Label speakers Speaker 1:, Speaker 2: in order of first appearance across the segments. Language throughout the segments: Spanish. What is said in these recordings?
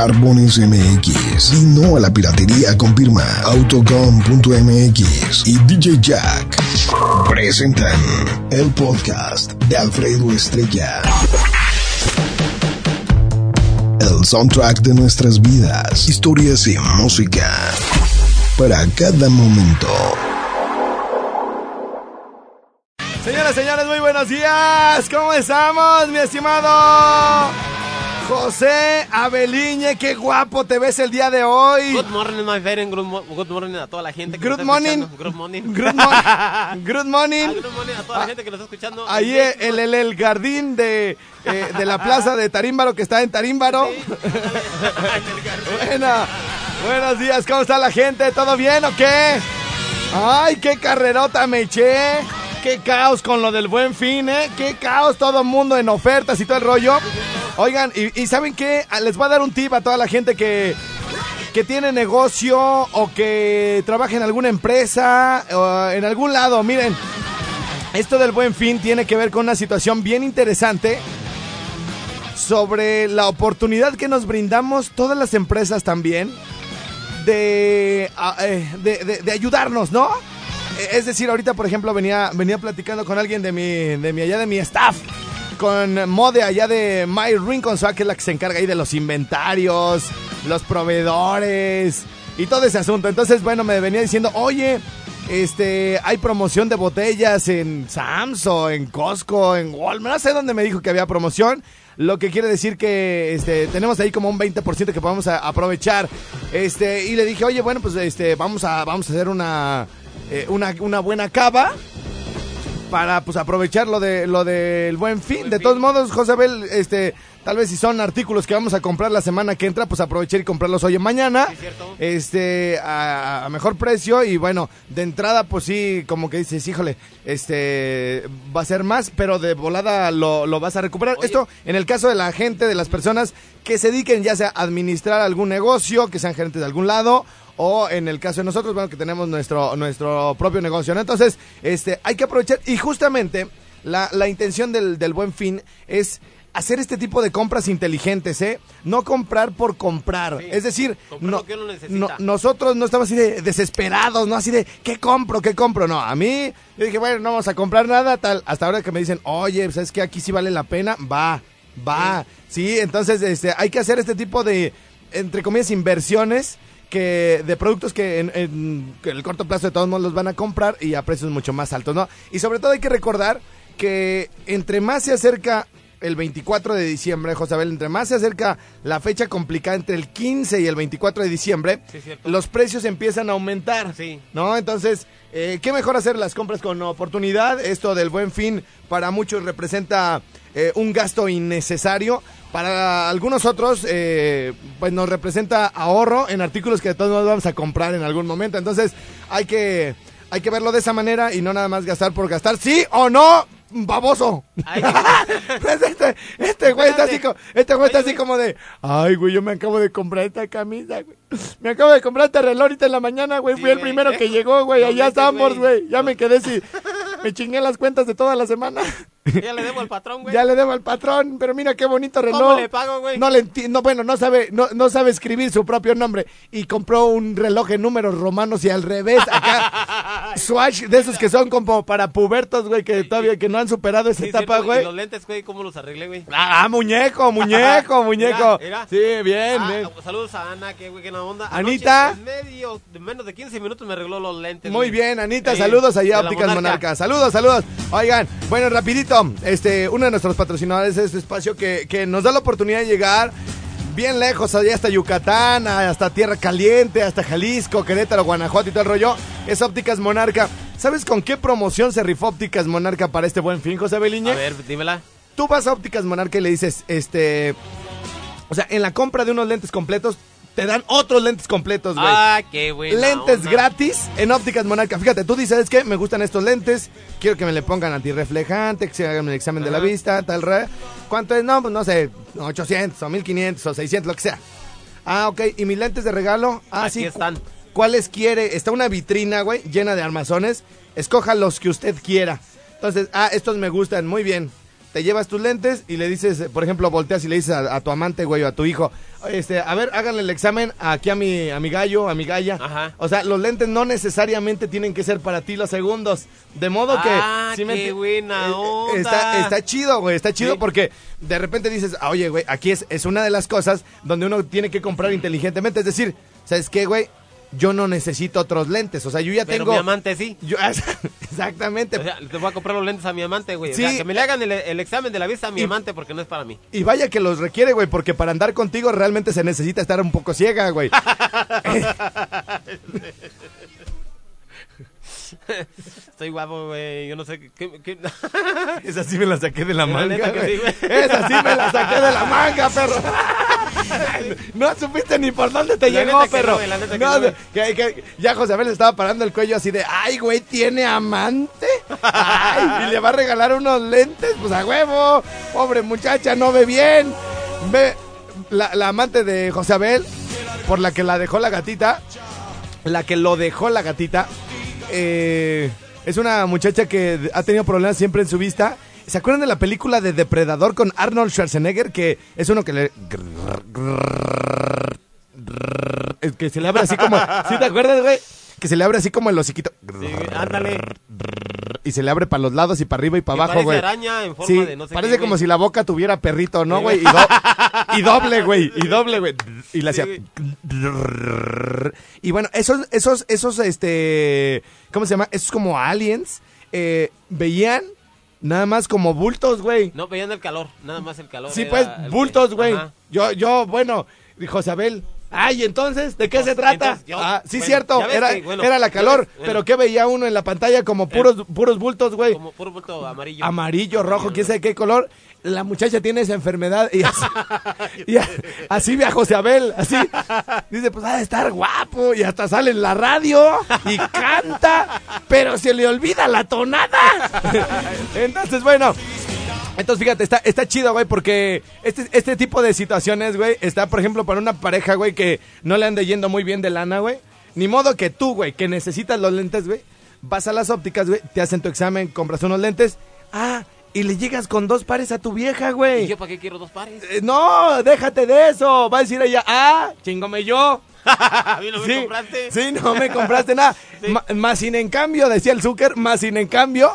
Speaker 1: Barbones MX. Y no a la piratería confirma. Autocom.mx y DJ Jack presentan el podcast de Alfredo Estrella. El soundtrack de nuestras vidas, historias y música para cada momento.
Speaker 2: Señoras, señores, muy buenos días. ¿Cómo estamos, mi estimado José Abeliñe? Qué guapo te ves el día de hoy.
Speaker 3: Good morning, my friend. Good, mo- good morning a toda la gente que
Speaker 2: Good
Speaker 3: nos está
Speaker 2: morning.
Speaker 3: escuchando. Good morning.
Speaker 2: Good, mo- good morning.
Speaker 3: Ah, good morning a toda la gente que nos está escuchando.
Speaker 2: Ahí
Speaker 3: En
Speaker 2: el, el, el jardín de, eh, de la plaza de Tarímbaro que está en Tarímbaro. Buena, buenos días, ¿cómo está la gente? ¿Todo bien o qué? Ay, qué carrerota me eché. Qué caos con lo del buen fin, ¿eh? Qué caos, todo el mundo en ofertas y todo el rollo. Oigan, y, ¿saben qué? Ah, Les voy a dar un tip a toda la gente que, que tiene negocio o que trabaja en alguna empresa o en algún lado. Miren, esto del buen fin tiene que ver con una situación bien interesante sobre la oportunidad que nos brindamos todas las empresas también de, a- eh, de, de- de ayudarnos, ¿no? Eh, Es decir, ahorita, por ejemplo, venía, venía platicando con alguien de mi, de mi allá de mi staff, con Mode allá de My Rincon Swag, que es la que se encarga ahí de los inventarios, los proveedores y todo ese asunto. Entonces, bueno, me venía diciendo, oye, este, hay promoción de botellas en Sam's o en Costco, en Walmart, no sé dónde me dijo que había promoción. Lo que quiere decir que este, tenemos ahí como un 20% que podemos aprovechar. Este, y le dije, oye, bueno, pues este, vamos a, vamos a hacer una, eh, una, una buena cava para pues aprovechar lo de lo del buen fin. de todos modos, José Abel, este, tal vez si son artículos que vamos a comprar la semana que entra, pues aprovechar y comprarlos hoy en mañana.
Speaker 3: Sí.
Speaker 2: Este, a, a mejor precio y bueno, de entrada pues sí, como que dices, híjole, este, va a ser más, pero de volada lo, lo vas a recuperar.
Speaker 3: Oye.
Speaker 2: Esto en el caso de la gente, de las personas que se dediquen ya sea a administrar algún negocio, que sean gerentes de algún lado o en el caso de nosotros, bueno, que tenemos nuestro, nuestro propio negocio, ¿no? Entonces, este, hay que aprovechar y justamente la, la intención del, del buen fin es hacer este tipo de compras inteligentes, ¿eh? No comprar por comprar.
Speaker 3: Sí.
Speaker 2: Es decir, no,
Speaker 3: lo que uno necesita.
Speaker 2: no- nosotros no estamos así de desesperados, ¿no? Así de, ¿qué compro? ¿Qué compro? No, a mí, yo dije, bueno, no vamos a comprar nada, tal. Hasta ahora que me dicen, oye, ¿sabes qué? Aquí sí vale la pena. Va, va. Sí, entonces, este, hay que hacer este tipo de, entre comillas, inversiones que de productos que en, en- que en el corto plazo de todos modos los van a comprar y a precios mucho más altos, ¿no? Y sobre todo hay que recordar que entre más se acerca el 24 de diciembre, José Abel, entre más se acerca la fecha complicada entre el 15 y el 24 de diciembre,
Speaker 3: Sí,
Speaker 2: los precios empiezan a aumentar.
Speaker 3: Sí.
Speaker 2: ¿No? Entonces, eh, qué mejor hacer las compras con oportunidad. Esto del buen fin para muchos representa eh, un gasto innecesario. Para algunos otros, eh, pues nos representa ahorro en artículos que de todos modos vamos a comprar en algún momento. Entonces, hay que, hay que verlo de esa manera y no nada más gastar por gastar. ¿Sí o no? Baboso.
Speaker 3: Ay.
Speaker 2: Pues este, este güey está así como, este güey está así como de, ay, güey, yo me acabo de comprar esta camisa, güey. Me acabo de comprar este reloj ahorita en la mañana, güey.
Speaker 3: Sí,
Speaker 2: Fui el primero que llegó, güey. Allá estamos,
Speaker 3: güey.
Speaker 2: güey. Ya me quedé si me chingué las cuentas de toda la semana.
Speaker 3: Ya le debo al patrón, güey.
Speaker 2: Ya le debo al patrón, pero mira qué bonito reloj.
Speaker 3: ¿Cómo le pago, güey?
Speaker 2: No le entiendo, bueno, no sabe, no, no sabe escribir su propio nombre y compró un reloj en números romanos y al revés acá. Swatch de esos que son como para pubertos, güey, que todavía que no han superado esa
Speaker 3: Sí,
Speaker 2: etapa,
Speaker 3: cierto.
Speaker 2: güey.
Speaker 3: Y los lentes, güey, ¿cómo los arreglé, güey?
Speaker 2: Ah, muñeco, muñeco, muñeco.
Speaker 3: Mira, mira.
Speaker 2: Sí, bien,
Speaker 3: Ah,
Speaker 2: bien.
Speaker 3: saludos a Ana, que güey, qué buena onda.
Speaker 2: Anita.
Speaker 3: En medio, de menos de 15 minutos me arregló los lentes.
Speaker 2: Muy
Speaker 3: güey.
Speaker 2: bien, Anita,
Speaker 3: Sí,
Speaker 2: saludos allá Ópticas Monarca. Saludos, saludos. Oigan, bueno, rapidito, este, uno de nuestros patrocinadores es este espacio que, que nos da la oportunidad de llegar bien lejos, allá hasta Yucatán, hasta Tierra Caliente, hasta Jalisco, Querétaro, Guanajuato y todo el rollo. Es Ópticas Monarca. ¿Sabes con qué promoción se rifó Ópticas Monarca para este buen fin, José Beliñe?
Speaker 3: A ver, dímela.
Speaker 2: Tú vas a Ópticas Monarca y le dices, este... O sea, en la compra de unos lentes completos, te dan otros lentes completos, güey.
Speaker 3: Ah, qué bueno.
Speaker 2: lentes gratis en Ópticas Monarca. Fíjate, tú dices, es que me gustan estos lentes, quiero que me le pongan antirreflejante, que se hagan el examen de la vista, tal, re. ¿Cuánto es? No, pues no sé, 800 o 1500 o 600, lo que sea. Ah, ok. ¿Y mis lentes de regalo? Ah,
Speaker 3: Aquí
Speaker 2: sí.
Speaker 3: están.
Speaker 2: cu- ¿Cuáles quiere? Está una vitrina, güey, llena de armazones. Escoja los que usted quiera. Entonces, ah, estos me gustan, muy bien. Te llevas tus lentes y le dices, por ejemplo, volteas y le dices a, a tu amante, güey, o a tu hijo, este, a ver, háganle el examen aquí a mi, a mi gallo, a mi galla.
Speaker 3: Ajá.
Speaker 2: O sea, los lentes no necesariamente tienen que ser para ti los segundos. De modo que...
Speaker 3: Ah,
Speaker 2: ¿sí me
Speaker 3: qué
Speaker 2: enti-
Speaker 3: buena
Speaker 2: Eh, eh,
Speaker 3: onda.
Speaker 2: Está, está chido, güey, está chido
Speaker 3: Sí.
Speaker 2: porque de repente dices, ah, oye, güey, aquí es, es una de las cosas donde uno tiene que comprar inteligentemente. Es decir, ¿sabes qué, güey? Yo no necesito otros lentes. O sea, yo ya
Speaker 3: Pero
Speaker 2: tengo...
Speaker 3: mi amante sí.
Speaker 2: Yo- exactamente.
Speaker 3: O sea, le voy a comprar los lentes a mi amante, güey.
Speaker 2: Sí.
Speaker 3: O sea, que me le hagan el, el examen de la vista a mi
Speaker 2: Y-
Speaker 3: amante porque no es para mí.
Speaker 2: Y vaya que los requiere, güey, porque para andar contigo realmente se necesita estar un poco ciega, güey.
Speaker 3: Estoy guapo, güey. Yo no sé qué. qué-
Speaker 2: Esa sí me la saqué de la
Speaker 3: La
Speaker 2: manga, güey.
Speaker 3: sí.
Speaker 2: Esa sí me la saqué de la manga, perro. No supiste ni por dónde te
Speaker 3: La
Speaker 2: llegó,
Speaker 3: que
Speaker 2: perro.
Speaker 3: no, la que
Speaker 2: No,
Speaker 3: no, güey.
Speaker 2: que- que- ya José Abel estaba parando el cuello así de, ay, güey, ¿tiene amante? Ay, y le va a regalar unos lentes, pues a huevo. Pobre muchacha, no ve bien. Ve la, la amante de José Abel, por la que la dejó la gatita, la que lo dejó la gatita, eh, es una muchacha que ha tenido problemas siempre en su vista. ¿Se acuerdan de la película de Depredador con Arnold Schwarzenegger? Que es uno que le... Que se le abre así como... ¿Sí te acuerdas, güey? Que se le abre así como el hociquito.
Speaker 3: Sí, ándale.
Speaker 2: Y se le abre para los lados y para arriba y para abajo,
Speaker 3: parece
Speaker 2: güey.
Speaker 3: araña en forma
Speaker 2: Sí,
Speaker 3: de no sé
Speaker 2: parece
Speaker 3: qué,
Speaker 2: como
Speaker 3: güey.
Speaker 2: si la boca tuviera perrito, ¿no, güey? Y,
Speaker 3: güey.
Speaker 2: do- y doble, güey. Y doble, güey. Y le hacía...
Speaker 3: Sí,
Speaker 2: Y bueno, esos, esos, esos, este... ¿Cómo se llama? Esos como aliens eh, veían nada más como bultos, güey.
Speaker 3: No, veían el calor. Nada más el calor.
Speaker 2: Sí, pues, bultos, güey. Yo, yo, bueno, dijo Isabel. Ay, entonces, ¿de qué se trata?
Speaker 3: yo-
Speaker 2: ah, sí,
Speaker 3: bueno,
Speaker 2: cierto, era,
Speaker 3: que, bueno,
Speaker 2: era la calor,
Speaker 3: ves, bueno.
Speaker 2: pero ¿qué veía uno en la pantalla? Como puros, puros bultos, güey.
Speaker 3: Como puro bulto amarillo.
Speaker 2: Amarillo, rojo, quién sabe qué color. La muchacha tiene esa enfermedad y así, y a- así ve a José Abel, así. Dice, pues ha de estar guapo y hasta sale en la radio y canta, pero se le olvida la tonada. Entonces, bueno, entonces, fíjate, está, está chido, güey, porque este, este tipo de situaciones, güey, está, por ejemplo, para una pareja, güey, que no le ande yendo muy bien de lana, güey. Ni modo que tú, güey, que necesitas los lentes, güey, vas a las ópticas, güey, te hacen tu examen, compras unos lentes, ah, y le llegas con dos pares a tu vieja,
Speaker 3: ¿Y
Speaker 2: güey.
Speaker 3: yo para qué quiero dos pares?
Speaker 2: Eh, no, déjate de eso. Va a decir ella, ah, chingome yo.
Speaker 3: ¿A mí no me
Speaker 2: sí,
Speaker 3: compraste?
Speaker 2: sí, no me compraste nada.
Speaker 3: Sí.
Speaker 2: Más sin en cambio, decía el Zucker, más sin en cambio,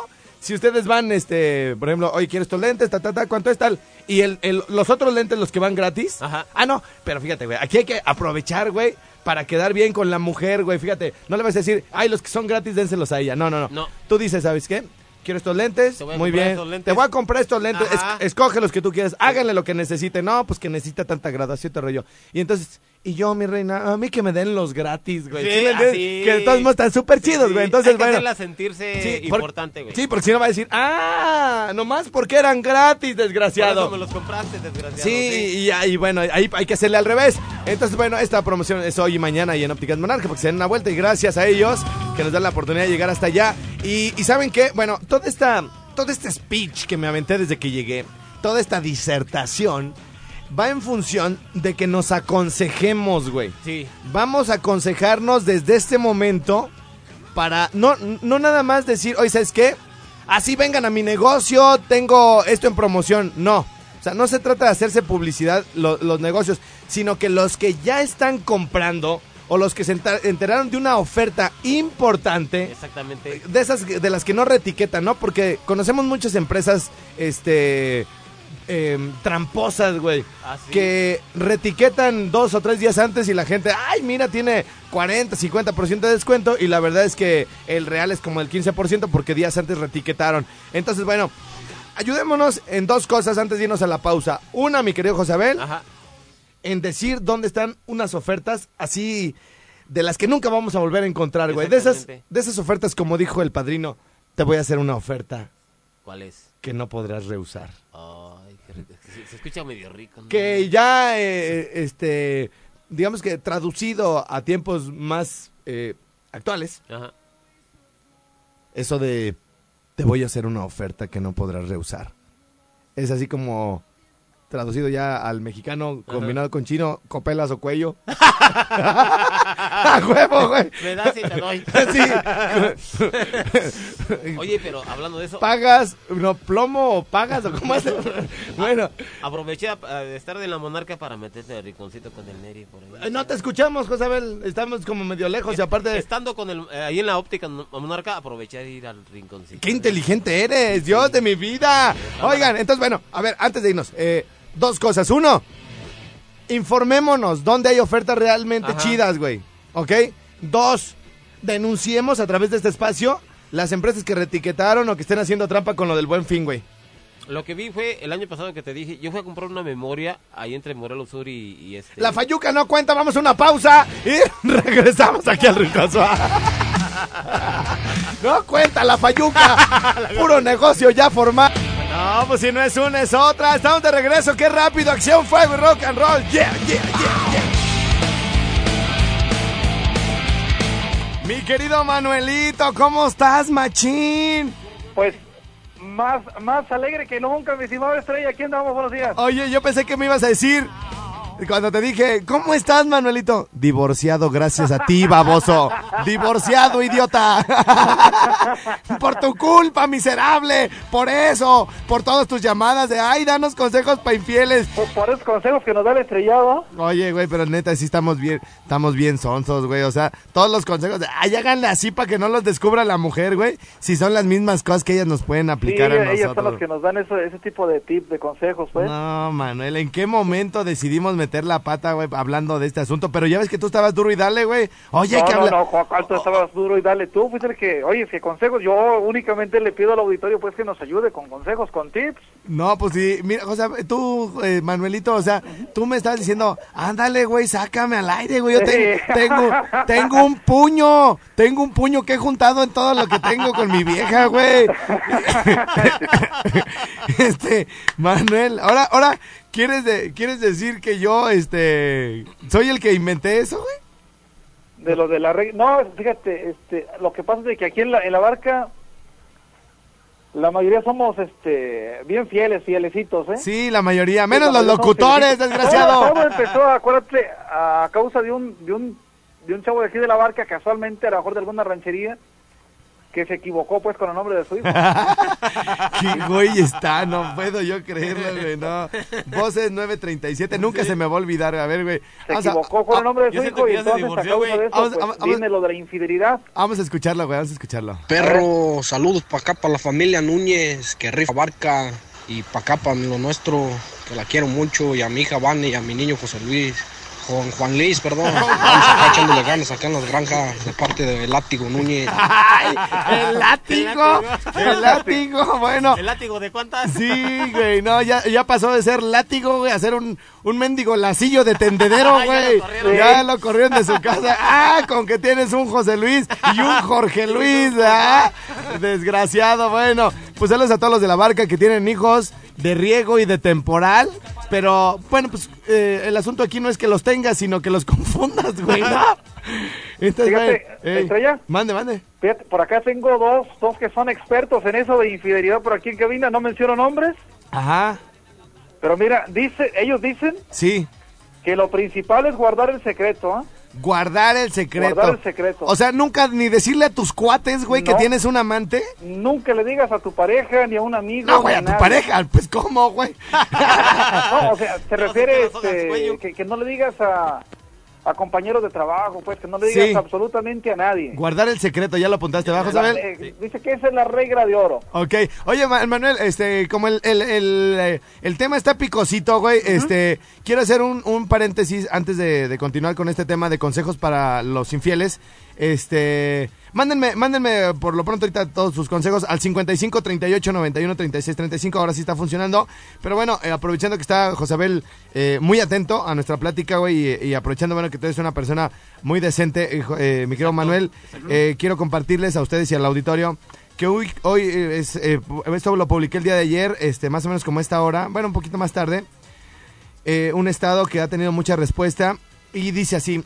Speaker 2: si ustedes van, este, por ejemplo, oye, ¿quieres estos lentes? Ta, ta, ta, ¿cuánto es tal? Y el, el- los otros lentes, los que van gratis.
Speaker 3: Ajá.
Speaker 2: Ah, no, pero fíjate, güey, aquí hay que aprovechar, güey, para quedar bien con la mujer, güey. Fíjate, no le vas a decir, ay, los que son gratis, dénselos a ella. No, no, no.
Speaker 3: No.
Speaker 2: Tú dices, ¿sabes qué? Quiero estos lentes,
Speaker 3: Te voy a
Speaker 2: muy bien.
Speaker 3: estos lentes.
Speaker 2: Te voy a comprar estos lentes, es- escoge los que tú quieras, háganle lo que necesite. No, pues que necesita tanta graduación, te rollo. Y entonces, y yo, mi reina, a mí que me den los gratis, güey.
Speaker 3: Sí,
Speaker 2: ¿Sí
Speaker 3: así.
Speaker 2: Que de todos modos están súper chidos, güey. Entonces,
Speaker 3: hay que
Speaker 2: bueno.
Speaker 3: hacerla sentirse
Speaker 2: Sí, por-
Speaker 3: importante, güey.
Speaker 2: Sí, porque si no va a decir, ah, nomás porque eran gratis,
Speaker 3: Por
Speaker 2: desgraciado.
Speaker 3: eso me los compraste, desgraciado.
Speaker 2: Sí, y ahí, bueno, ahí hay que hacerle al revés. Entonces, bueno, esta promoción es hoy y mañana y en Ópticas Monarca, porque se den una vuelta y gracias a ellos que nos dan la oportunidad de llegar hasta allá. Y, y ¿saben qué? Bueno, toda esta, todo este speech que me aventé desde que llegué, toda esta disertación, va en función de que nos aconsejemos, güey.
Speaker 3: Sí.
Speaker 2: Vamos a aconsejarnos desde este momento para no, no nada más decir, oye, ¿sabes qué? Así vengan a mi negocio, tengo esto en promoción. No. O sea, no se trata de hacerse publicidad lo- los negocios, sino que los que ya están comprando o los que se enter- enteraron de una oferta importante,
Speaker 3: Exactamente.
Speaker 2: de esas de las que no reetiquetan, ¿no? Porque conocemos muchas empresas, este, em, tramposas, güey,
Speaker 3: Ah, sí.
Speaker 2: que retiquetan dos o tres días antes y la gente, ay, mira, tiene 40, 50% de descuento y la verdad es que el real es como el 15% porque días antes retiquetaron. Entonces, bueno, ayudémonos en dos cosas antes de irnos a la pausa. Una, mi querido José Abel,
Speaker 3: Ajá.
Speaker 2: en decir dónde están unas ofertas así de las que nunca vamos a volver a encontrar, güey. De esas, de esas ofertas, como dijo el padrino, te voy a hacer una oferta
Speaker 3: ¿Cuál es?
Speaker 2: que no podrás rehusar.
Speaker 3: Se, se escucha medio rico. ¿no?
Speaker 2: Que ya, eh, este, digamos que traducido a tiempos más eh, actuales,
Speaker 3: Ajá.
Speaker 2: eso de te voy a hacer una oferta que no podrás rehusar. Es así como traducido ya al mexicano combinado con chino, copelas o cuello. ¡A huevo, güey!
Speaker 3: Me das y te doy.
Speaker 2: Sí.
Speaker 3: Oye, pero hablando de eso,
Speaker 2: ¿Pagas? No, plomo o pagas o cómo es? bueno,
Speaker 3: aproveché a- estar de la monarca para meterte de rinconcito con el Neri por ahí.
Speaker 2: eh, no te escuchamos, Josabel. Estamos como medio lejos y aparte...
Speaker 3: Estando con el, eh, ahí en la óptica monarca, aproveché de ir al rinconcito.
Speaker 2: ¡Qué inteligente eres! ¡Dios de mi vida! Oigan, entonces, bueno, a ver, antes de irnos, eh, dos cosas. Uno, informémonos dónde hay ofertas realmente
Speaker 3: Ajá.
Speaker 2: chidas, güey. ¿Ok? Dos, denunciemos a través de este espacio las empresas que retiquetaron o que estén haciendo trampa con lo del buen fin, güey.
Speaker 3: Lo que vi fue el año pasado que te dije, yo fui a comprar una memoria ahí entre Morelos Sur y, y este.
Speaker 2: La Fayuca no cuenta, vamos a una pausa y regresamos aquí al Rincoso. No cuenta la Fayuca, puro negocio ya formado. No, pues si no es una, es otra. Estamos de regreso, qué rápido, acción, fuego y rock and roll. Yeah, yeah, yeah, yeah. Mi querido Manuelito, ¿cómo estás, machín?
Speaker 4: Pues más, más alegre que nunca, mi estimado Estrella. Aquí andamos, buenos días.
Speaker 2: Oye, yo pensé que me ibas a decir cuando te dije, ¿cómo estás, Manuelito? Divorciado gracias a ti, baboso. Divorciado, idiota. por tu culpa, miserable. Por eso, por todas tus llamadas de, ay, danos consejos para infieles.
Speaker 4: Por, por esos consejos que nos da el estrellado.
Speaker 2: Oye, güey, pero neta, sí estamos bien, estamos bien sonsos, güey. O sea, todos los consejos de, ay, háganle así para que no los descubra la mujer, güey. Si son las mismas cosas que ellas nos pueden
Speaker 4: Sí,
Speaker 2: aplicar a
Speaker 4: ellas son
Speaker 2: nosotros.
Speaker 4: los que nos dan eso, ese tipo de tips, de consejos, pues.
Speaker 2: No, Manuel, ¿en qué momento decidimos meter la pata, güey, hablando de este asunto? Pero ya ves que tú estabas duro y dale, güey. Oye,
Speaker 4: no,
Speaker 2: que
Speaker 4: no,
Speaker 2: hablar.
Speaker 4: no, Juan tú estabas duro y dale tú, fuiste el que, oye, que consejos, yo únicamente le pido al auditorio pues que nos ayude con consejos, con tips.
Speaker 2: No, pues sí, mira, o sea, tú, eh, Manuelito, o sea, tú me estás diciendo, ándale, güey, sácame al aire, güey. Yo te- tengo, tengo un puño, tengo un puño que he juntado en todo lo que tengo con mi vieja, güey. este, Manuel, ahora, ahora, ¿quieres, de, ¿quieres decir que yo, este, soy el que inventé eso, güey?
Speaker 4: De lo de la regla. No, fíjate, este, lo que pasa es que aquí en la, en la barca la mayoría somos este bien fieles, fielecitos, ¿eh?
Speaker 2: Sí, la mayoría, menos
Speaker 4: La
Speaker 2: los locutores, desgraciado.
Speaker 4: Todo empezó, acuérdate, a causa de un, de un de un chavo de aquí de la barca, casualmente, a lo mejor de alguna ranchería, que se equivocó pues con el nombre de su hijo.
Speaker 2: Qué güey está, no puedo yo creerlo, güey, no. Voces 937, nunca se me va a olvidar, a ver, güey.
Speaker 4: Se
Speaker 2: Vamos a,
Speaker 4: equivocó con el nombre de su hijo y entonces a
Speaker 3: divorció,
Speaker 4: causa
Speaker 3: güey.
Speaker 4: de eso
Speaker 2: Vamos-
Speaker 4: pues,
Speaker 2: vamos-
Speaker 4: viene lo de la infidelidad.
Speaker 2: vamos a escucharlo, güey, vamos a escucharlo.
Speaker 5: Perro, saludos para acá, para la familia Núñez, que rifa barca, y para acá, para lo nuestro, que la quiero mucho, y a mi hija Vane, y a mi niño José Luis, Juan, Juan Luis, perdón. Vamos acá echándole ganas acá en las granjas de parte de Látigo Núñez.
Speaker 2: ¡Ay! ¡El látigo! ¡El látigo! Bueno,
Speaker 3: ¿El látigo de cuántas?
Speaker 2: sí, güey, no, ya, ya pasó de ser látigo, güey, a ser un, un mendigo lacillo de tendedero,
Speaker 3: Ya lo
Speaker 2: güey.
Speaker 3: corrieron.
Speaker 2: Ya lo corrieron de su casa. ¡Ah! Con que tienes un José Luis y un Jorge Luis, ¿ah? Desgraciado, bueno. Pues saludos a todos los de la barca que tienen hijos de riego y de temporal. Pero, bueno, pues eh, el asunto aquí no es que los tengas, sino que los confundas, güey, ¿no? Entonces,
Speaker 4: Fíjate,
Speaker 2: güey, ey,
Speaker 4: Estrella.
Speaker 2: Mande, mande.
Speaker 4: Fíjate, por acá tengo dos, dos que son expertos en eso de infidelidad por aquí en cabina, no menciono nombres,
Speaker 2: Ajá,
Speaker 4: pero mira, dice, ellos dicen
Speaker 2: sí.
Speaker 4: que lo principal es guardar el secreto, ¿ah?
Speaker 2: Guardar el secreto.
Speaker 4: Guardar el secreto.
Speaker 2: O sea, nunca ni decirle a tus cuates, güey, que tienes un amante.
Speaker 4: Nunca le digas a tu pareja ni a un amigo.
Speaker 2: No, güey, a tu pareja. Pues, ¿cómo, güey?
Speaker 4: No, o sea, se refiere este, que, que no le digas a, a compañeros de trabajo, pues que no le digas
Speaker 2: Sí.
Speaker 4: absolutamente a nadie.
Speaker 2: Guardar el secreto, ya lo apuntaste abajo, ¿sabes?
Speaker 4: eh, dice que esa es la regla de oro.
Speaker 2: Ok. Oye, Ma- Manuel, este, como el, el, el, eh, el tema está picosito, güey, este, quiero hacer un, un paréntesis antes de, de continuar con este tema de consejos para los infieles. Este, Mándenme, mándenme por lo pronto ahorita todos sus consejos al 55 38 91 36 35. Ahora sí está funcionando. Pero bueno, eh, aprovechando que está Josabel eh, muy atento a nuestra plática, güey, y, y aprovechando, bueno, que tú eres una persona muy decente, eh, eh, mi querido Manuel, eh, quiero compartirles a ustedes y al auditorio que hoy, hoy es, esto lo publiqué el día de ayer, este, más o menos como esta hora, bueno, un poquito más tarde, eh, un estado que ha tenido mucha respuesta y dice así,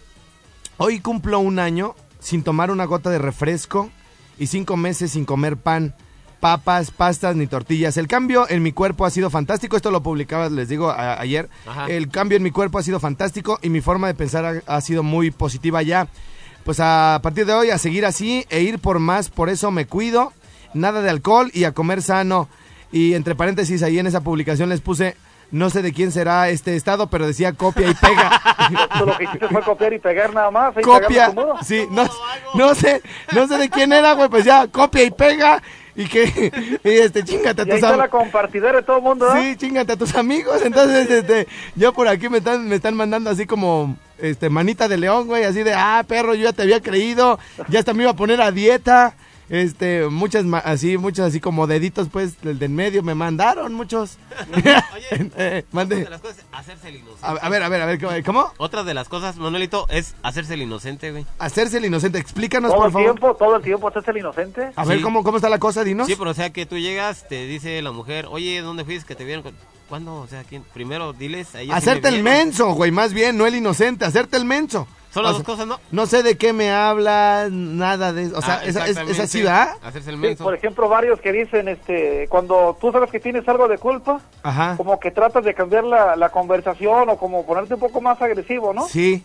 Speaker 2: hoy cumplo un año sin tomar una gota de refresco y cinco meses sin comer pan, papas, pastas ni tortillas. El cambio en mi cuerpo ha sido fantástico, esto lo publicaba, les digo, a- ayer,
Speaker 3: Ajá.
Speaker 2: el cambio en mi cuerpo ha sido fantástico y mi forma de pensar ha, ha sido muy positiva ya. Pues a partir de hoy a seguir así e ir por más, por eso me cuido, nada de alcohol y a comer sano. Y entre paréntesis ahí en esa publicación les puse, no sé de quién será este estado, pero decía copia y pega.
Speaker 4: Tú lo que hiciste fue copiar y pegar nada más.
Speaker 2: copia, sí, no, no sé, no sé de quién era, güey, pues ya, copia y pega, y que, y este, chingate a tus
Speaker 4: la
Speaker 2: amigos.
Speaker 4: compartidera de todo el mundo, ¿verdad?
Speaker 2: Sí, chingate a tus amigos, entonces, este, yo por aquí me están, me están mandando así como, este, manita de león, güey, así de, ah, perro, yo ya te había creído, ya hasta me iba a poner a dieta, este, muchas, ma- así, muchos así como deditos, pues, del de en medio me mandaron, muchos.
Speaker 3: Oye,
Speaker 2: Eh,
Speaker 3: otra
Speaker 2: mande.
Speaker 3: de las cosas es hacerse el inocente.
Speaker 2: A, a ver, a ver, a ver, ¿cómo?
Speaker 3: Otra de las cosas, Manuelito, es hacerse el inocente, güey.
Speaker 2: Hacerse el inocente, explícanos,
Speaker 4: Todo
Speaker 2: por
Speaker 4: el
Speaker 2: favor.
Speaker 4: tiempo, todo el tiempo, ¿estás el inocente?
Speaker 2: A ver,
Speaker 3: Sí.
Speaker 2: ¿cómo, ¿cómo está la cosa, dinos?
Speaker 3: Sí, pero o sea que tú llegas, te dice la mujer, oye, ¿dónde fuiste que te vieron? con-?" ¿Cuándo? O sea, ¿quién? Primero diles a ella.
Speaker 2: Hacerte
Speaker 3: me
Speaker 2: el menso, güey, más bien, no el inocente, hacerte el menso.
Speaker 3: Son las
Speaker 2: O
Speaker 3: dos cosas, ¿no?
Speaker 2: No sé de qué me hablas, nada de O sea,
Speaker 3: Ah,
Speaker 2: esa, es,
Speaker 3: exactamente.
Speaker 2: es así, ¿verdad?
Speaker 3: Hacerse el
Speaker 4: Sí,
Speaker 3: menso.
Speaker 4: por ejemplo, varios que dicen, este, cuando tú sabes que tienes algo de culpa,
Speaker 2: Ajá.
Speaker 4: como que tratas de cambiar la, la conversación o como ponerte un poco más agresivo, ¿no?
Speaker 2: Sí.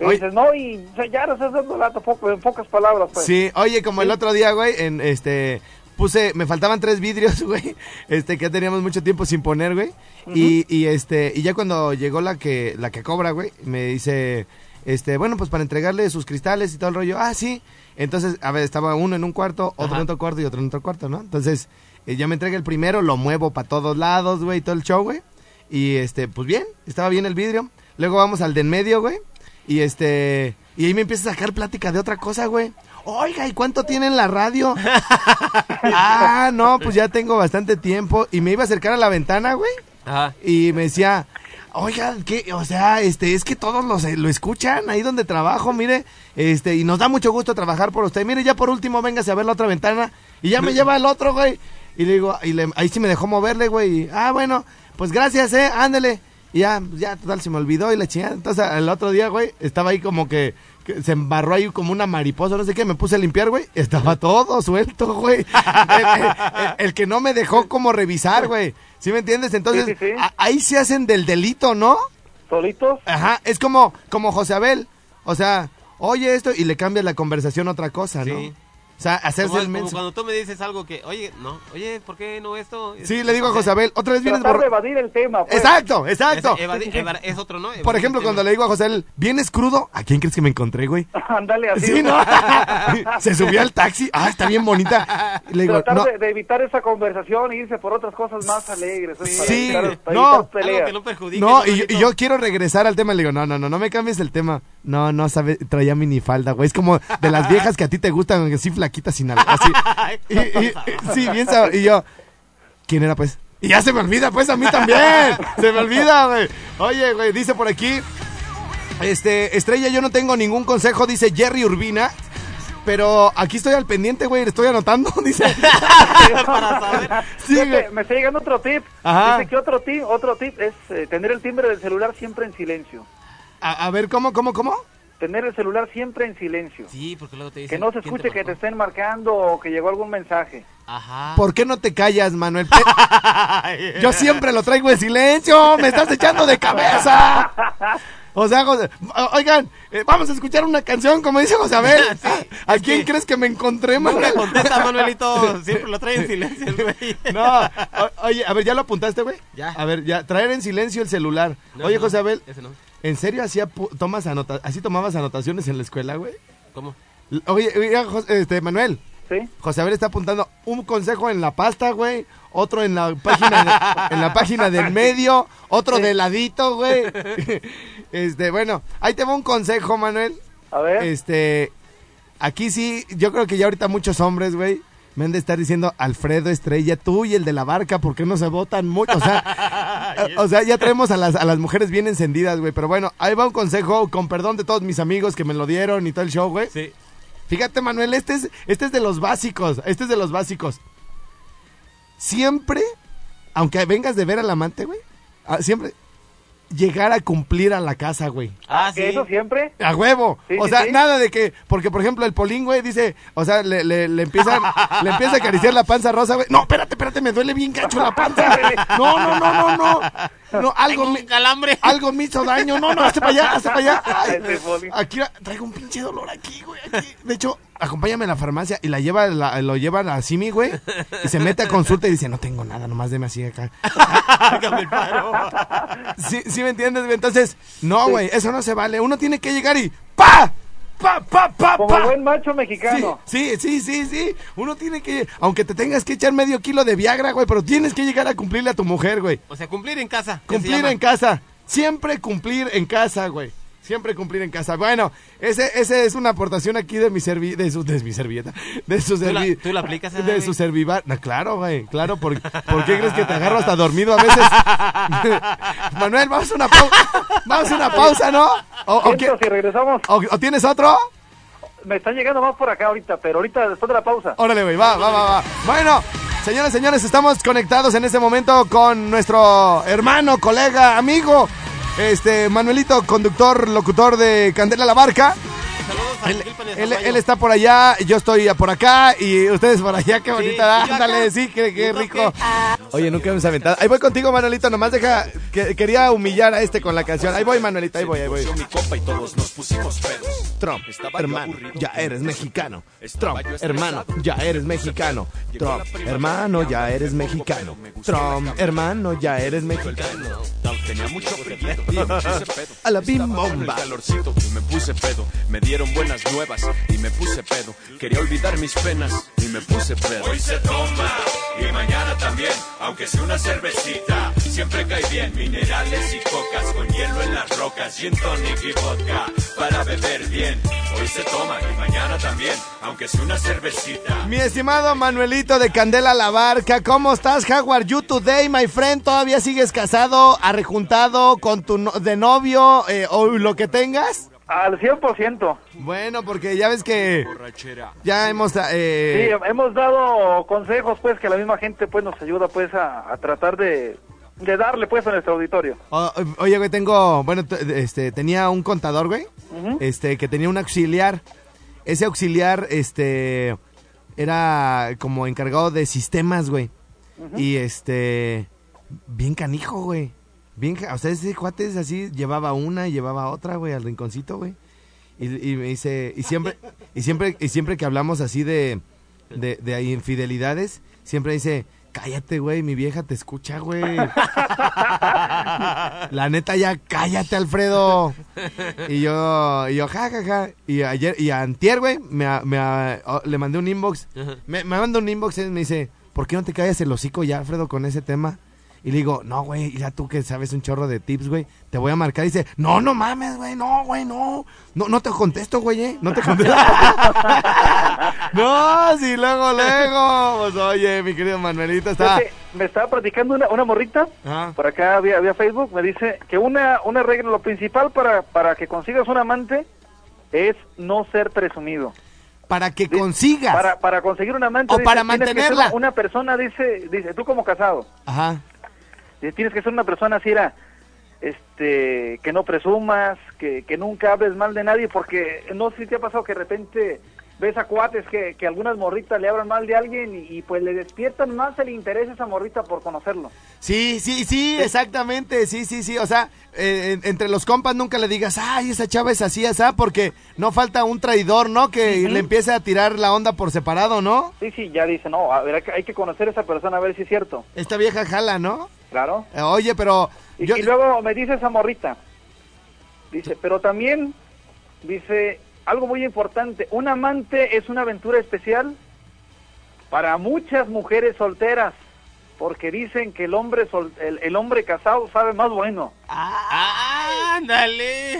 Speaker 4: Y
Speaker 2: Oye.
Speaker 4: dices, no, y o sea, ya no estás dando lata poco, en pocas palabras, pues.
Speaker 2: Sí, oye, como el otro día, güey, en este puse, me faltaban tres vidrios, güey, este que ya teníamos mucho tiempo sin poner, güey, y, y este, y ya cuando llegó la que, la que cobra, güey, me dice, este, bueno, pues para entregarle sus cristales y todo el rollo, ah, sí, entonces, a ver, estaba uno en un cuarto, otro
Speaker 3: Ajá.
Speaker 2: en otro cuarto y otro en otro cuarto, ¿no? Entonces, eh, ya me entrega el primero, lo muevo para todos lados, güey, todo el show, güey, y este, pues bien, estaba bien el vidrio, luego vamos al de en medio, güey, y este, y ahí me empieza a sacar plática de otra cosa, güey. Oiga, ¿y cuánto tiene en la radio? ah, no, pues ya tengo bastante tiempo. Y me iba a acercar a la ventana, güey.
Speaker 3: Ajá.
Speaker 2: Y me decía, oiga, ¿qué? O sea, este, es que todos los, lo escuchan ahí donde trabajo, mire. Este, y nos da mucho gusto trabajar por usted. Mire, ya por último, véngase a ver la otra ventana. Y ya me lleva el otro, güey. Y le digo, y le- ahí sí me dejó moverle, güey. Y, ah, bueno, pues gracias, eh, ándele. Y ya, ya, total, se me olvidó y la chingada. Entonces, el otro día, güey, estaba ahí como que, que se embarró ahí como una mariposa, no sé qué. Me puse a limpiar, güey. Estaba todo suelto, güey. El, el- que no me dejó como revisar, güey. ¿Sí me entiendes? Entonces,
Speaker 4: Sí, sí, sí.
Speaker 2: a- ahí se hacen del delito, ¿no?
Speaker 4: ¿Solitos?
Speaker 2: Ajá, es como, como José Abel. O sea, oye esto y le cambia la conversación a otra cosa, ¿no?
Speaker 3: Sí.
Speaker 2: O sea, hacerse
Speaker 3: Como,
Speaker 2: el
Speaker 3: como
Speaker 2: menso.
Speaker 3: cuando tú me dices algo que, oye, no, oye, ¿por qué no esto?
Speaker 2: Sí, le digo a José Abel, otra vez vienes
Speaker 4: Tratar de
Speaker 2: borracho.
Speaker 4: evadir el tema, pues.
Speaker 2: Exacto,
Speaker 3: Es,
Speaker 2: exacto.
Speaker 3: evadi- eva- es otro, ¿no?
Speaker 2: Por ejemplo, cuando le digo a José Abel, ¿vienes crudo? ¿A quién crees que me encontré, güey?
Speaker 4: Ándale así.
Speaker 2: Sí, ¿no? Se subió al taxi. Ah, está bien bonita. Le digo,
Speaker 4: Tratar
Speaker 2: no.
Speaker 4: de, de evitar esa conversación e irse por otras cosas más alegres. ¿eh? Para
Speaker 2: Sí,
Speaker 4: evitar- para
Speaker 2: no.
Speaker 4: evitar peleas.
Speaker 3: Algo que no perjudique.
Speaker 2: No, y, yo quiero regresar al tema. Le digo, no, no, no, no me cambies el tema. No, no, sabe, traía minifalda, güey. Es como de las viejas que a ti te gustan, así flaquitas sin algo. Así. Y, y- sí, bien sab- Y yo, ¿quién era, pues? Y ya se me olvida, pues, a mí también. Se me olvida, güey. Oye, güey, dice por aquí. Este, Estrella, yo no tengo ningún consejo, dice Jerry Urbina. Pero aquí estoy al pendiente, güey, estoy anotando, dice.
Speaker 3: Para saber.
Speaker 2: Sí,
Speaker 4: Fíjate,
Speaker 2: güey.
Speaker 4: me está llegando otro tip.
Speaker 2: Ajá.
Speaker 4: Dice que otro tip, otro tip es eh, tener el timbre del celular siempre en silencio.
Speaker 2: A, a ver, ¿cómo, cómo, cómo?
Speaker 4: Tener el celular siempre en silencio.
Speaker 3: Sí, porque luego te
Speaker 4: Que
Speaker 3: dicen.
Speaker 4: no se
Speaker 3: ¿quién
Speaker 4: escuche que te estén marcando o que llegó algún mensaje.
Speaker 3: Ajá.
Speaker 2: ¿Por qué no te callas, Manuel? Yo siempre lo traigo en silencio, me estás echando de cabeza. O sea, José- oigan, eh, vamos a escuchar una canción, como dice José Abel.
Speaker 3: Sí,
Speaker 2: ¿A quién
Speaker 3: que-
Speaker 2: crees que me encontré, Manuel?
Speaker 3: contesta, Manuelito. Siempre lo trae en silencio, el güey.
Speaker 2: No, o- oye, a ver, ¿ya lo apuntaste, güey?
Speaker 3: Ya.
Speaker 2: A ver, ya, traer en silencio el celular.
Speaker 3: No,
Speaker 2: oye,
Speaker 3: no,
Speaker 2: José Abel,
Speaker 3: Ese no.
Speaker 2: ¿En serio hacía pu- tomas anota así tomabas anotaciones en la escuela, güey?
Speaker 3: ¿Cómo?
Speaker 2: Oye, oiga, Jos- este, Manuel,
Speaker 4: ¿Sí?
Speaker 2: José Abel está apuntando un consejo en la pasta, güey. Otro en la página de- en la página del medio, otro de ladito, güey. Este, bueno, ahí te va un consejo, Manuel.
Speaker 4: A ver.
Speaker 2: Este, aquí sí, yo creo que ya ahorita muchos hombres, güey, me han de estar diciendo, Alfredo Estrella, tú y el de la barca, ¿por qué no se votan mucho? O sea, o sea ya traemos a las, a las mujeres bien encendidas, güey. Pero bueno, ahí va un consejo, con perdón de todos mis amigos que me lo dieron y todo el show, güey.
Speaker 3: Sí.
Speaker 2: Fíjate, Manuel, este es, este es de los básicos, este es de los básicos. Siempre, aunque vengas de ver al amante, güey, ah, siempre llegar a cumplir a la casa, güey.
Speaker 3: Ah, sí.
Speaker 4: ¿Que eso siempre?
Speaker 2: A huevo.
Speaker 4: Sí,
Speaker 2: o
Speaker 4: sí,
Speaker 2: sea,
Speaker 4: sí.
Speaker 2: nada de que, porque por ejemplo el Polín, güey, dice, o sea, le, le, le empieza, le empieza a acariciar la panza rosa, güey. No, espérate, espérate, me duele bien gacho la panza. No, no, no, no, no. No, algo me,
Speaker 3: calambre.
Speaker 2: algo me hizo daño. No, no, hazte para allá, hazte para allá. Ay, aquí traigo un pinche dolor aquí, güey. aquí. De hecho, acompáñame a la farmacia y la lleva, la- lo lleva a Simi, güey. Y se mete a consulta y dice, no tengo nada, nomás deme así acá. ¿Sí, sí me entiendes, güey? Entonces, no, güey, eso no se vale. Uno tiene que llegar y ¡pa! ¡pa, pa, pa,
Speaker 4: Como
Speaker 2: pa!
Speaker 4: buen macho
Speaker 2: Sí,
Speaker 4: mexicano.
Speaker 2: sí, sí, sí, sí. Uno tiene que, aunque te tengas que echar medio kilo de Viagra, güey, pero tienes que llegar a cumplirle a tu mujer, güey.
Speaker 3: O sea, cumplir en casa. se
Speaker 2: Cumplir en casa. Siempre cumplir en casa, güey. Siempre cumplir en casa. Bueno, ese, ese es una aportación aquí de mi servi de su, de mi servilleta. De su
Speaker 3: ¿Tú la-
Speaker 2: servi
Speaker 3: tú la aplicas,
Speaker 2: De su servivar. No, claro, güey. Claro, ¿por, ¿por qué crees que te agarro hasta dormido a veces? Manuel, vamos a una pausa. Vamos a una pausa, ¿no? ¿O, o
Speaker 4: Siento,
Speaker 2: qué-
Speaker 4: si regresamos,
Speaker 2: o- o tienes otro?
Speaker 4: me están llegando más por acá ahorita, pero ahorita después de la pausa.
Speaker 2: Órale, güey, va, va, va, va. Bueno, señoras, señores, estamos conectados en este momento con nuestro hermano, colega, amigo, este, Manuelito, conductor, locutor de Candela la Barca.
Speaker 3: Saludos a
Speaker 2: Él, él- él está por allá, yo estoy por acá y ustedes por allá, qué
Speaker 3: Sí,
Speaker 2: bonita,
Speaker 3: acá.
Speaker 2: ándale, sí, qué, qué
Speaker 3: ¿Y tú
Speaker 2: rico. Oye, nunca hemos aventado. Ahí voy contigo, Manuelito, nomás deja, que, quería humillar a este con la canción. Ahí voy, Manuelito, ahí voy, ahí voy.
Speaker 6: mi copa y todos nos pusimos pedos.
Speaker 2: Trump, hermano, ya eres mexicano. Trump, hermano, ya eres mexicano. Trump, hermano, ya eres mexicano. Trump, hermano, ya eres mexicano.
Speaker 6: Tenía mucho.
Speaker 2: A la bim bomba.
Speaker 6: calorcito me puse pedo. Me dieron buenas nuevas y me puse pedo. Quería olvidar mis penas y me puse pedo. Hoy se toma y mañana también, aunque sea una cervecita. Siempre cae bien minerales y cocas con hielo en las rocas, gin tonic y vodka para beber bien. Hoy se toma y mañana también, aunque sea una cervecita.
Speaker 2: Mi estimado Manuelito de Candela La Barca, ¿cómo estás? How are you today, my friend? ¿Todavía sigues casado, arrejuntado, con tu no- de novio eh, o lo que tengas?
Speaker 4: Al 100%.
Speaker 2: Bueno, porque ya ves que
Speaker 6: Borrachera.
Speaker 2: ya hemos...
Speaker 4: Sí,
Speaker 2: Eh,
Speaker 4: hemos dado consejos, pues, que la misma gente, pues, nos ayuda, pues, a, a tratar de, de darle, pues, a nuestro auditorio.
Speaker 2: o- oye, güey, tengo... Bueno, este, tenía un contador, güey, este, que tenía un auxiliar. Ese auxiliar, este, era como encargado de sistemas, güey. Y este, bien canijo, güey. Bien, o sea, ese cuate es así, llevaba una y llevaba otra, güey, al rinconcito, güey. Y, y me dice, y siempre, y siempre, y siempre que hablamos así de, de, de infidelidades, siempre dice, cállate, güey, mi vieja te escucha, güey. La neta ya, cállate, Alfredo. Y yo, y yo, ja, ja, ja. Y ayer, y antier, güey, me, me, oh, le mandé un inbox. Me, me manda un inbox y me dice, ¿por qué no te callas el hocico ya, Alfredo, con ese tema? Y le digo, no, güey, ya tú que sabes un chorro de tips, güey, te voy a marcar. Y dice, no, no mames, güey, no, güey, no. No, no te contesto, güey, eh. No te contesto. no, sí, luego, luego. Pues oye, mi querido Manuelito está.
Speaker 4: Me estaba platicando una, una morrita, por acá vía, vía Facebook, me dice que una, una regla, lo principal para, para que consigas un amante es no ser presumido.
Speaker 2: Para que consigas.
Speaker 4: Para, para conseguir un amante.
Speaker 2: O
Speaker 4: dice,
Speaker 2: para mantenerla.
Speaker 4: Una, una persona dice, dice, tú como casado,
Speaker 2: Ajá.
Speaker 4: Dice, tienes que ser una persona así, era, este, que no presumas, que, que nunca hables mal de nadie, porque no sé si te ha pasado que de repente ves a cuates que, que algunas morritas le hablan mal de alguien y, y, pues le despiertan más el interés a esa morrita por conocerlo.
Speaker 2: Sí, sí, sí, exactamente, sí, sí, sí, o sea, eh, en- entre los compas nunca le digas, ay, esa chava es así, esa, porque no falta un traidor, ¿no? Que le empiece a tirar la onda por separado, ¿no?
Speaker 4: Sí, sí, ya dice, no, a ver, hay que- hay que conocer a esa persona a ver si es cierto.
Speaker 2: Esta vieja jala, ¿no?
Speaker 4: Claro.
Speaker 2: Eh, oye, pero
Speaker 4: Y,
Speaker 2: yo...
Speaker 4: y luego me dice esa morrita, dice, pero también, dice, algo muy importante, un amante es una aventura especial para muchas mujeres solteras, porque dicen que el hombre sol- el, el hombre casado sabe más bueno.
Speaker 2: Ah,
Speaker 3: Ándale.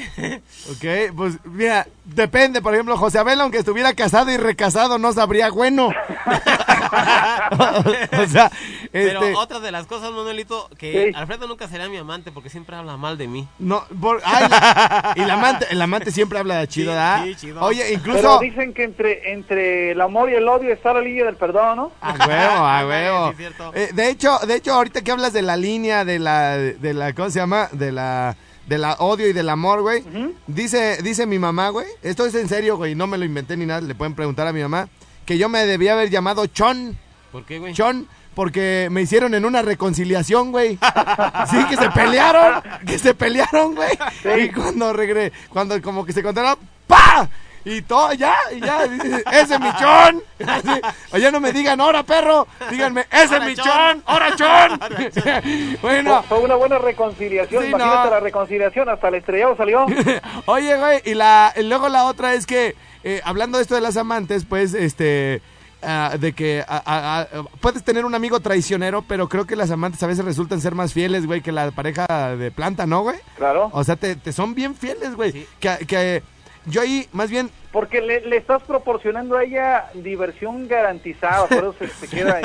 Speaker 2: Ok, pues mira, depende, por ejemplo, José Abel, aunque estuviera casado y recasado, no sabría bueno. o sea,
Speaker 3: Pero
Speaker 2: este,
Speaker 3: otra de las cosas, Manuelito, que
Speaker 4: Sí.
Speaker 3: Alfredo nunca será mi amante porque siempre habla mal de mí.
Speaker 2: no, por- ay, la- y el amante, el amante siempre habla de chido,
Speaker 3: Sí,
Speaker 2: ¿verdad?
Speaker 3: sí, chido.
Speaker 2: Oye,
Speaker 4: Pero
Speaker 2: incluso,
Speaker 4: dicen que entre, entre el amor y el odio está la línea del perdón, ¿no?
Speaker 2: a huevo, a huevo. Eh, de hecho, de hecho, ahorita que hablas de la línea de la, de la, ¿cómo se llama? De la, de la odio y del amor, güey. Dice, dice mi mamá, güey. Esto es en serio, güey. No me lo inventé ni nada. Le pueden preguntar a mi mamá que yo me debía haber llamado Chon.
Speaker 3: ¿Por qué, güey?
Speaker 2: Chon, porque me hicieron en una reconciliación, güey. Sí, que se pelearon, que se pelearon, güey. Y cuando regresé, cuando como que se contaron, ¡pa! Y todo, ya, y ya, dice, ese es mi chon. Así, Oye, no me digan, ahora perro, díganme, ese es
Speaker 3: Ora,
Speaker 2: mi
Speaker 3: chon.
Speaker 2: chon, ahora chon. bueno,
Speaker 4: Fue una buena reconciliación.
Speaker 2: Sí,
Speaker 4: Imagínate
Speaker 2: no.
Speaker 4: la reconciliación, hasta el estrellado salió.
Speaker 2: Oye, güey, y, la, y luego la otra es que, eh, hablando de esto de las amantes, pues, este, ah, de que ah, ah, puedes tener un amigo traicionero, pero creo que las amantes a veces resultan ser más fieles, güey, que la pareja de planta, ¿no, güey?
Speaker 4: Claro.
Speaker 2: O sea, te, te son bien fieles, güey.
Speaker 3: Sí.
Speaker 2: Que, que yo ahí, más bien,
Speaker 4: Porque le, le estás proporcionando a ella diversión garantizada, por eso se, se queda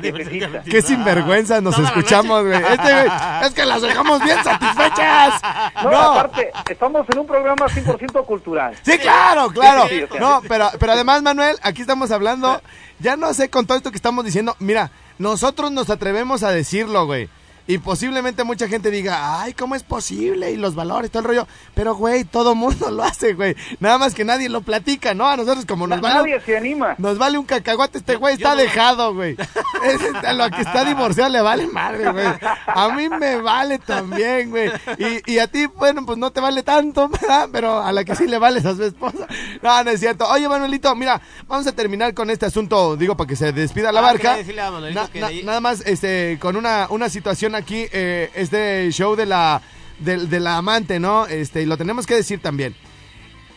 Speaker 4: quietecita.
Speaker 2: qué sinvergüenza nos
Speaker 3: Toda
Speaker 2: escuchamos, güey. Este, güey, es que las dejamos bien satisfechas.
Speaker 4: No,
Speaker 2: No.
Speaker 4: aparte, estamos en un programa 100% cultural.
Speaker 2: Sí, claro, claro.
Speaker 4: Sí, sí, o sea.
Speaker 2: No, pero, pero además, Manuel, aquí estamos hablando, ya no sé con todo esto que estamos diciendo, mira, nosotros nos atrevemos a decirlo, güey. Y posiblemente mucha gente diga, ay, ¿cómo es posible? Y los valores, todo el rollo. Pero, güey, todo mundo lo hace, güey. Nada más que nadie lo platica, ¿no? A nosotros como nos vale,
Speaker 4: Nadie se anima.
Speaker 2: nos vale un cacahuate, este güey está dejado, güey. A lo que está divorciado le vale madre, güey. A mí me vale también, güey. Y, y a ti, bueno, pues no te vale tanto, ¿verdad? Pero a la que sí le vales a su esposa. No, no es cierto. Oye, Manuelito, mira, vamos a terminar con este asunto, digo, para que se despida la
Speaker 3: Ah,
Speaker 2: barca.
Speaker 3: decirle
Speaker 2: Na- na- Nada más, este, con una, una situación aquí, este show de la, de, la amante, ¿no? Este, y lo tenemos que decir también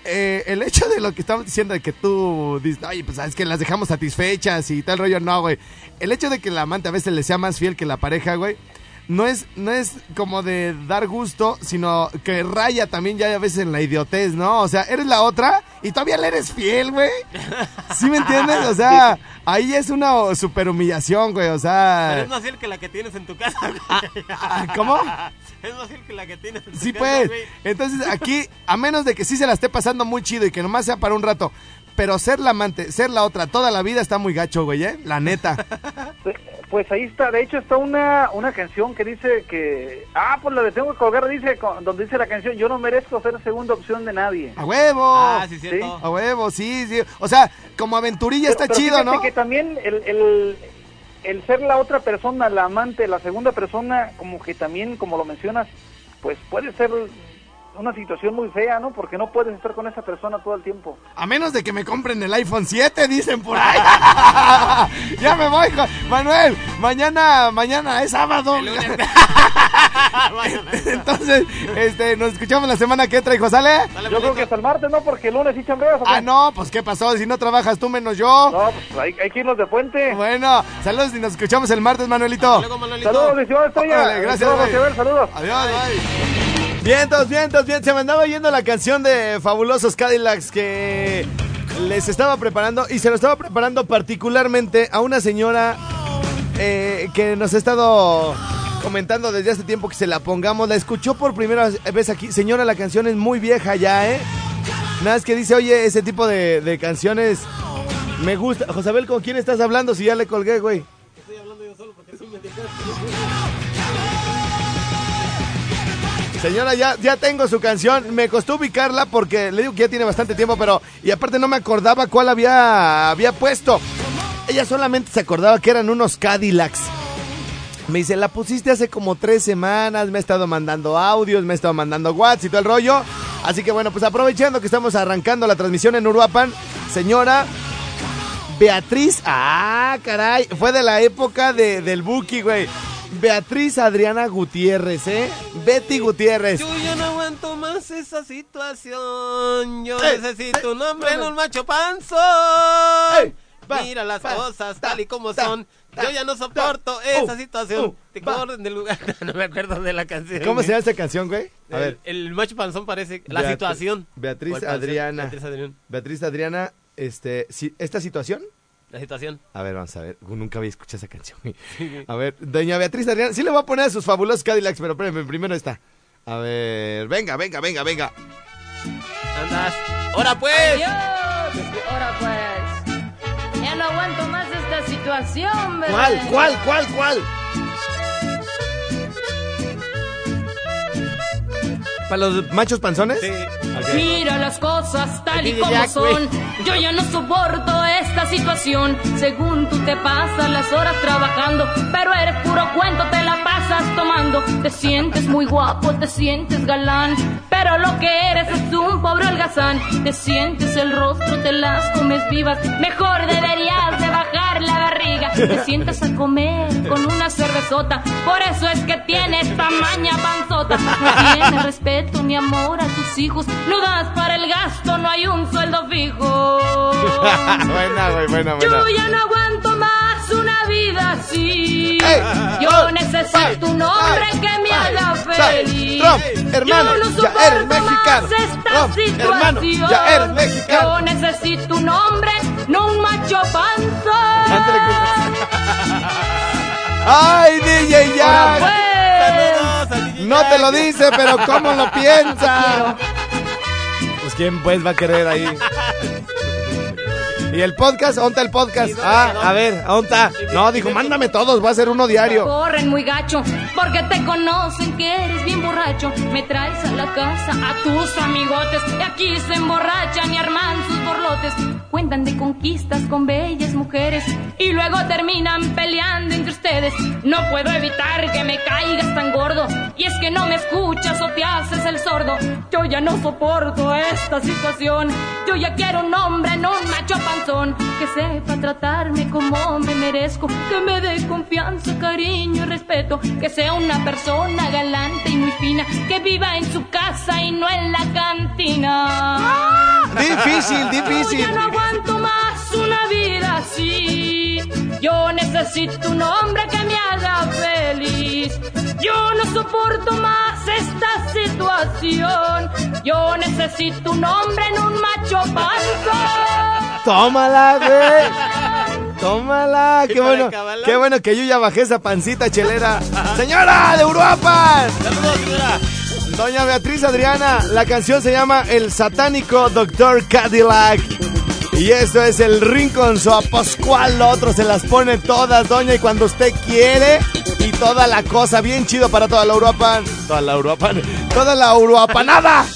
Speaker 2: eh, el hecho de lo que estamos diciendo de que tú dices, oye, pues es que las dejamos satisfechas y tal rollo, no, güey. El hecho de que la amante a veces le sea más fiel que la pareja, güey, no es, no es como de dar gusto, sino que raya también ya a veces en la idiotez, ¿no? O sea, eres la otra y todavía le eres fiel, güey. ¿Sí me entiendes? O sea, ahí es una super humillación, güey, o
Speaker 3: Pero
Speaker 2: sea...
Speaker 3: es más fiel que la que tienes en tu casa. güey.
Speaker 2: ¿Cómo?
Speaker 3: Es más fiel que la que tienes en tu
Speaker 2: Sí,
Speaker 3: casa,
Speaker 2: pues.
Speaker 3: güey.
Speaker 2: Entonces, aquí, a menos de que sí se la esté pasando muy chido y que nomás sea para un rato, pero ser la amante, ser la otra toda la vida está muy gacho, güey, ¿eh? La neta.
Speaker 4: Pues ahí está, de hecho está una, una canción que dice que, ah, pues la de tengo que colgar, dice, con- donde dice la canción, yo no merezco ser segunda opción de nadie.
Speaker 2: ¡A huevo!
Speaker 3: Ah, sí, cierto.
Speaker 2: ¡A huevo! Sí, sí. O sea, como aventurilla está
Speaker 4: Pero-
Speaker 2: chido, ¿no?
Speaker 4: que también el, el, el ser la otra persona, la amante, la segunda persona, como que también, como lo mencionas, pues puede ser una situación muy fea, ¿no? Porque no puedes estar con esa persona todo el tiempo.
Speaker 2: A menos de que me compren el iPhone 7, dicen por ahí. ya me voy, Manuel. Mañana, mañana es sábado. Entonces, este, nos escuchamos la semana que entra, hijo, ¿sale?
Speaker 3: Dale,
Speaker 4: Yo creo que hasta el martes, ¿no? Porque el lunes sí chambeas, ¿o qué?
Speaker 2: Ah, no, pues ¿qué pasó? Si no trabajas tú menos yo.
Speaker 4: No, pues hay, hay que irnos de puente.
Speaker 2: Bueno, saludos y nos escuchamos el martes, Manuelito.
Speaker 3: Hasta luego, Manuelito.
Speaker 4: Saludos, Estrella.
Speaker 2: Órale, gracias,
Speaker 4: Abel, saludos.
Speaker 2: Vientos, vientos, bien. Se me andaba yendo la canción de Fabulosos Cadillacs que les estaba preparando y se lo estaba preparando particularmente a una señora eh, que nos ha estado comentando desde hace tiempo que se la pongamos. La escuchó por primera vez aquí. Señora, la canción es muy vieja ya, ¿eh? Nada, es que dice, oye, ese tipo de, canciones me gusta. Josabel, ¿con quién estás hablando si ya le colgué, güey? Señora, ya, ya tengo su canción. Me costó ubicarla porque le digo que ya tiene bastante tiempo, pero. Y aparte no me acordaba cuál había, había puesto. Ella solamente se acordaba que eran unos Cadillacs. Me dice, la pusiste hace como tres semanas, me ha estado mandando audios, me ha estado mandando WhatsApp y todo el rollo. Así que bueno, pues aprovechando que estamos arrancando la transmisión en Uruapan, señora Beatriz, ah, caray, fue de la época de, del Buki, güey. Beatriz Adriana Gutiérrez, ¿eh? Betty Gutiérrez.
Speaker 3: Yo ya no aguanto más esa situación. Yo
Speaker 2: Ey,
Speaker 3: necesito
Speaker 2: ey,
Speaker 3: un hombre en un macho
Speaker 2: va,
Speaker 3: Mira las
Speaker 2: va,
Speaker 3: cosas
Speaker 2: ta,
Speaker 3: tal y como
Speaker 2: ta,
Speaker 3: son.
Speaker 2: ta,
Speaker 3: Yo ya no soporto
Speaker 2: uh,
Speaker 3: esa situación.
Speaker 2: uh,
Speaker 3: Te
Speaker 2: va.
Speaker 3: orden del lugar. no me acuerdo de la canción.
Speaker 2: ¿Cómo se llama esta canción, güey? A
Speaker 3: El-
Speaker 2: ver.
Speaker 3: El, macho panzón parece. La situación.
Speaker 2: Beatriz
Speaker 3: panzón,
Speaker 2: Adriana.
Speaker 3: Beatriz Adrián.
Speaker 2: Beatriz Adriana, este, si- ¿esta situación?
Speaker 3: La situación.
Speaker 2: A ver, vamos a ver. Uh, Nunca había escuchado esa canción. A ver, doña Beatriz Adriana. Sí le voy a poner a sus fabulosos Cadillacs, pero espérenme, primero está. A ver, venga, venga, venga, venga.
Speaker 3: Andas. ¡Ahora pues!
Speaker 7: Adiós. Ahora pues. Ya no aguanto más esta situación, bebé.
Speaker 2: ¿Cuál, cuál, cuál, cuál? ¿Para los machos panzones?
Speaker 3: Sí.
Speaker 7: Mira las cosas tal y como
Speaker 3: Jack,
Speaker 7: son. Yo ya no soporto esta situación. Según tú te pasas las horas trabajando, pero eres puro cuento, te la pasas tomando. Te sientes muy guapo, te sientes galán, pero lo que eres es un pobre holgazán. Te sientes el rostro, te las comes vivas. Mejor deberías Te sientas a comer con una cervezota. Por eso es que tienes tamaña panzota. No tienes respeto ni amor a tus hijos. No das para el gasto, no hay un sueldo fijo.
Speaker 2: buena, güey, buena, buena.
Speaker 7: Yo ya no aguanto más Yo necesito un hombre que me haga feliz.
Speaker 2: Trump, hermano,
Speaker 7: Yo no
Speaker 2: ya eres mexicano.
Speaker 7: más esta
Speaker 2: Trump,
Speaker 7: situación.
Speaker 2: hermano, ya eres mexicano.
Speaker 7: Yo necesito un hombre, no un macho
Speaker 2: Cruz. ¡Ay, DJ Jack!
Speaker 7: pues.
Speaker 3: Saludos a DJ
Speaker 2: No te lo
Speaker 3: Jack.
Speaker 2: dice, pero ¿cómo lo piensa? Pues quién pues va a querer ahí. ¿Y el podcast? ¿Dónde está el podcast? Ah, a ver, ¿dónde está? No, dijo, mándame todos, va a ser uno diario.
Speaker 7: Corren muy gacho porque te conocen que eres bien borracho. Me traes a la casa a tus amigotes y aquí se emborrachan y arman sus Cuentan de conquistas con bellas mujeres y luego terminan peleando entre ustedes. No puedo evitar que me caigas tan gordo y es que no me escuchas o te haces el sordo. Yo ya no soporto esta situación. Yo ya quiero un hombre, no un macho panzón que sepa tratarme como me merezco, que me dé confianza, cariño y respeto, que sea una persona galante y muy fina, que viva en su casa y no en la cantina.
Speaker 2: Difícil,
Speaker 7: Yo
Speaker 2: difícil.
Speaker 7: ya no aguanto más una vida así. Yo necesito un hombre que me haga feliz. Yo no soporto más esta situación. Yo necesito un hombre en un macho panzón.
Speaker 2: Tómala, güey. Tómala. Qué bueno, qué bueno que yo ya bajé esa pancita chelera. Señora de Uruapan.
Speaker 3: Saludos, señora.
Speaker 2: Doña Beatriz Adriana, la canción se llama El satánico Doctor Cadillac. Y eso es el rincón so Pascual, lo otro se las pone todas, doña, y cuando usted quiere, y toda la cosa, bien chido para toda la Uruapan. Toda la Uruapan, toda la Uruapanada.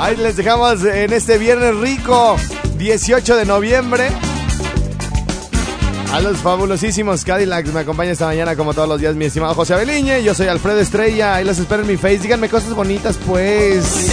Speaker 2: Ahí les dejamos en este viernes rico, 18 de noviembre. A los fabulosísimos Cadillacs me acompaña esta mañana como todos los días mi estimado José Abeliñe. Yo soy Alfredo Estrella. Ahí los espero en mi face. Díganme cosas bonitas pues.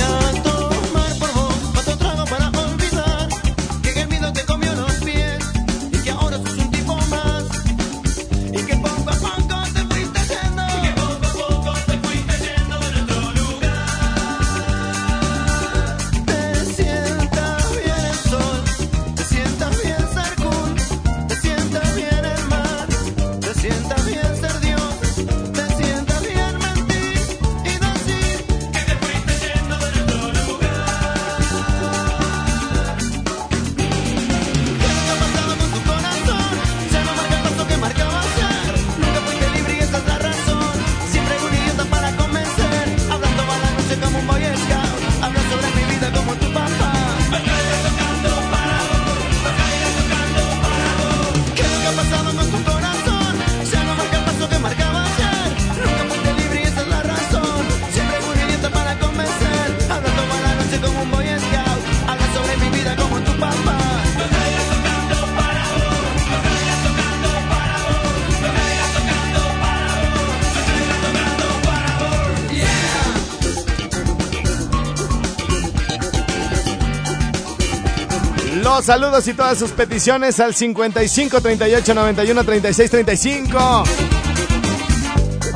Speaker 8: Los
Speaker 2: saludos y todas sus peticiones al 55 38 91 36 35.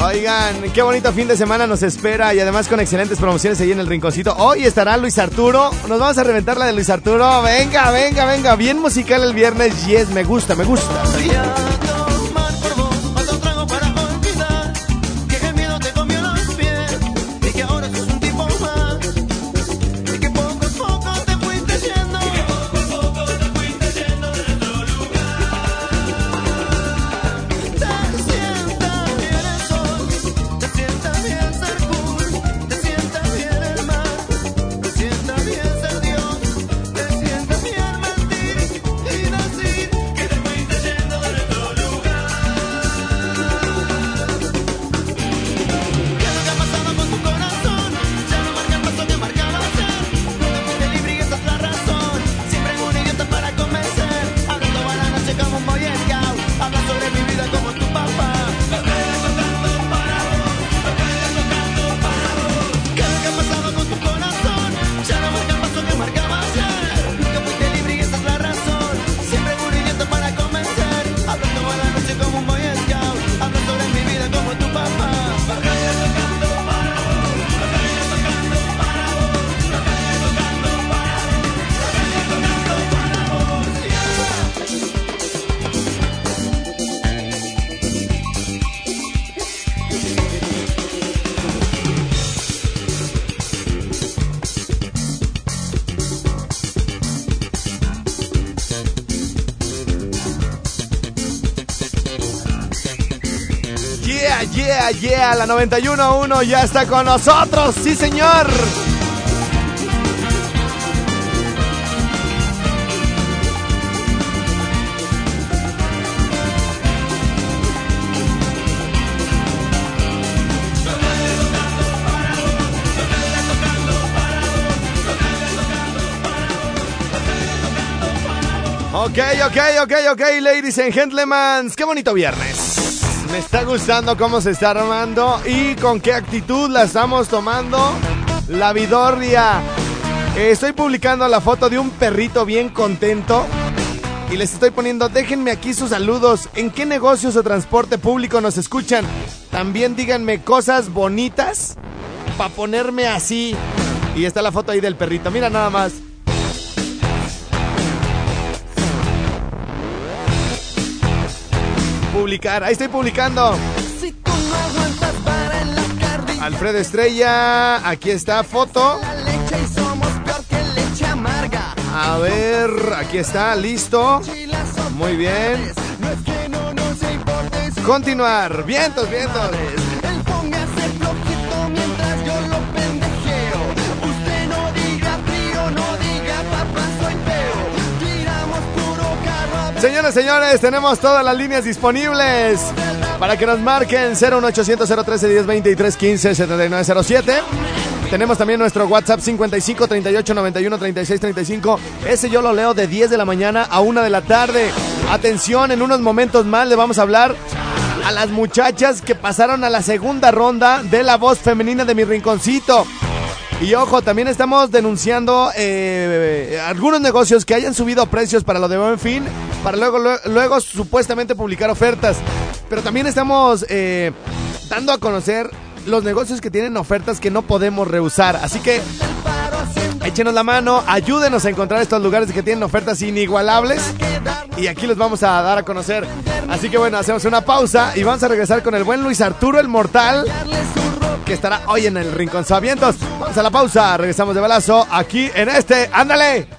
Speaker 2: Oigan, qué bonito fin de semana nos espera y además con excelentes promociones ahí en el rinconcito. Hoy estará Luis Arturo. Nos vamos a reventar la de Luis Arturo. Venga, venga, venga. Bien musical el viernes. Yes, me gusta, me gusta. Yeah, yeah. La 91.1 ya está con nosotros. Sí, señor. Ok, ok, ok, ok, ladies and gentlemen. Qué bonito viernes. Me está gustando cómo se está armando y con qué actitud la estamos tomando. La Vidorria. Estoy publicando la foto de un perrito bien contento. Y les estoy poniendo, déjenme aquí sus saludos. ¿En qué negocios o transporte público nos escuchan? También díganme cosas bonitas para ponerme así. Y está la foto ahí del perrito. Mira nada más. Publicar, ahí estoy publicando.
Speaker 8: Si
Speaker 2: Alfredo Estrella, aquí está foto. A ver, aquí está, listo. Muy bien. Continuar, vientos, vientos. Señoras, señores, tenemos todas las líneas disponibles para que nos marquen 01800 013 1020 y 315 7907. Tenemos también nuestro WhatsApp 55 38 91 36 35. Ese yo lo leo de 10 de la mañana a 1 de la tarde. Atención, en unos momentos más le vamos a hablar a las muchachas que pasaron a la segunda ronda de la voz femenina de mi rinconcito. Y ojo, también estamos denunciando eh, algunos negocios que hayan subido precios para lo de buen fin, para luego, luego, luego supuestamente publicar ofertas. Pero también estamos eh, dando a conocer los negocios que tienen ofertas que no podemos rehusar. Así que échenos la mano, ayúdenos a encontrar estos lugares que tienen ofertas inigualables. Y aquí los vamos a dar a conocer. Así que bueno, hacemos una pausa y vamos a regresar con el buen Luis Arturo el Mortal que estará hoy en el Rincón Sabientos. Vamos a la pausa, regresamos de balazo aquí en este. ¡Ándale!